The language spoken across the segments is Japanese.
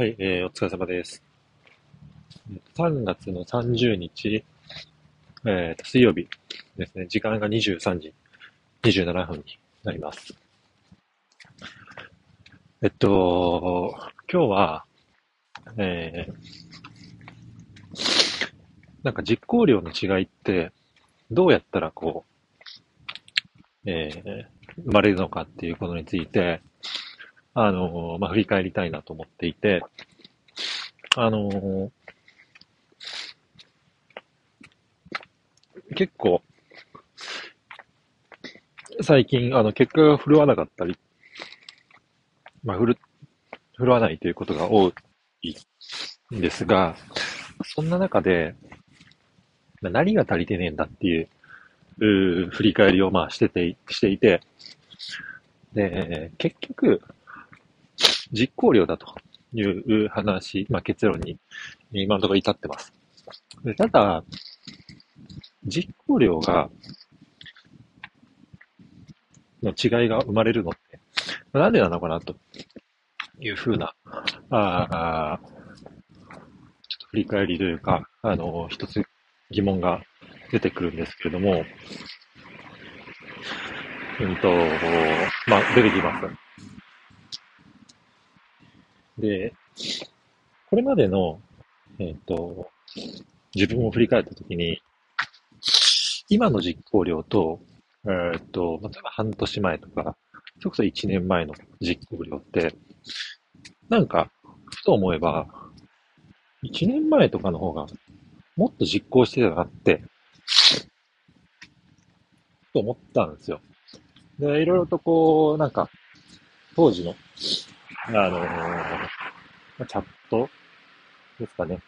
はい、えー、お疲れ様です。3月の30日、えー、水曜日ですね。時間が23時27分になります。えっと、今日は、えー、なんか実行量の違いって、どうやったらこう、えー、生まれるのかっていうことについて、あの、まあ、振り返りたいなと思っていて、あの、結構、最近、あの、結果が振るわなかったり、まあ、振る、振るわないということが多いんですが、そんな中で、何が足りてねえんだっていう、う振り返りをまあしてて、していて、で、結局、実行量だという話、まあ、結論に今のところ至ってます。でただ、実行量が、の違いが生まれるのって、なんでなのかなというふうな、ああ、ちょっと振り返りというか、あの、一つ疑問が出てくるんですけれども、うんと、まあ、出てきます。で、これまでの、えっ、ー、と、自分を振り返ったときに、今の実行量と、えっ、ー、と、例えば半年前とか、それこそ1年前の実行量って、なんか、ふと思えば、1年前とかの方が、もっと実行してたなって、と思ったんですよ。で、いろいろとこう、なんか、当時のあのー、チャットですかね。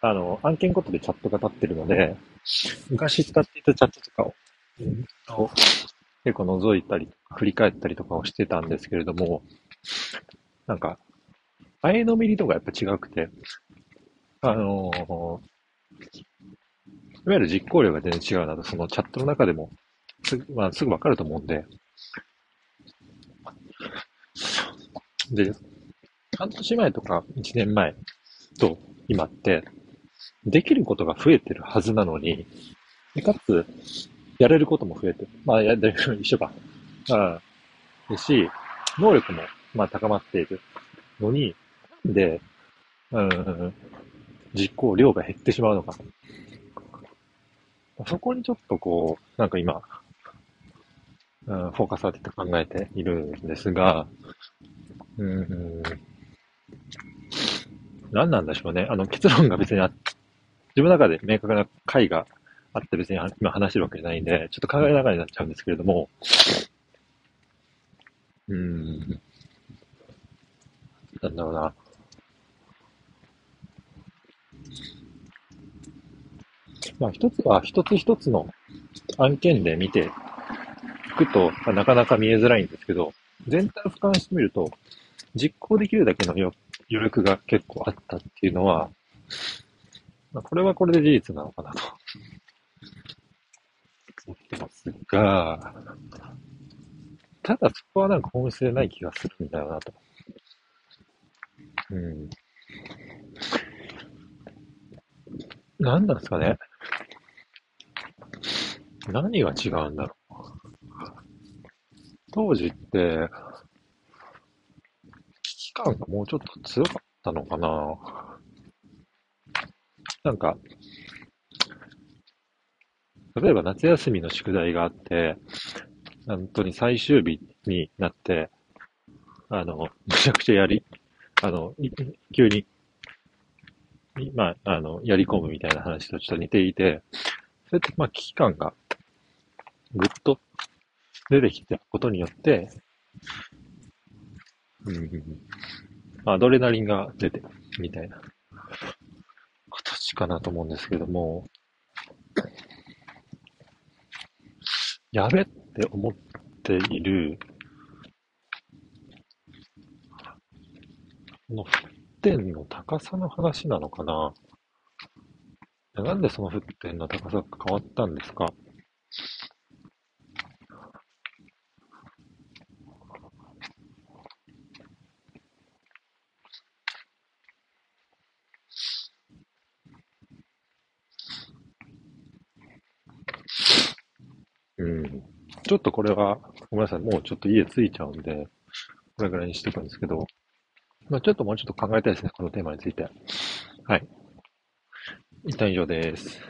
あの、案件ごとでチャットが立ってるので、昔使っていたチャットとかを、結構覗いたり、振り返ったりとかをしてたんですけれども、なんか、前のめりとかやっぱ違くて、あの、いわゆる実行量が全然違うなと、そのチャットの中でもす、まあ、すぐわかると思うんで、で、半年前とか1年前と今って、できることが増えてるはずなのに、かつ、やれることも増えてる。まあ、やれる一緒か。ああ。ですし、能力も、まあ、高まっているのに、なんで、うん、実行量が減ってしまうのか。そこにちょっとこう、なんか今、うん、フォーカス当てて考えているんですが、うん、何なんでしょうね。あの、結論が別にあ、自分の中で明確な解があって別に今話してるわけじゃないんで、ちょっと考えながらになっちゃうんですけれども、うん、なんだろうな。まあ一つは一つ一つの案件で見ていくと、なかなか見えづらいんですけど、全体を俯瞰してみると、実行できるだけの余力が結構あったっていうのは、まあ、これはこれで事実なのかなと思ってますが、ただそこはなんか本質でない気がするんだよなと。うん。何なんですかね。何が違うんだろう。当時って、感がもうちょっと強かったのかな。なんか、例えば夏休みの宿題があって、本当に最終日になって、あの、むちゃくちゃやり、あの、急に、まあ、あの、やり込むみたいな話とちょっと似ていて、それって、まあ、危機感がぐっと出てきたことによって、うん、アドレナリンが出てみたいな。形かなと思うんですけども、やべって思っている、この沸点の高さの話なのかな。なんでその沸点の高さが変わったんですか？うん。ちょっとこれは、ごめんなさい。もうちょっと家着いちゃうんで、これぐらいにしとくんですけど、まあ、ちょっともうちょっと考えたいですね。このテーマについて。はい。一旦以上です。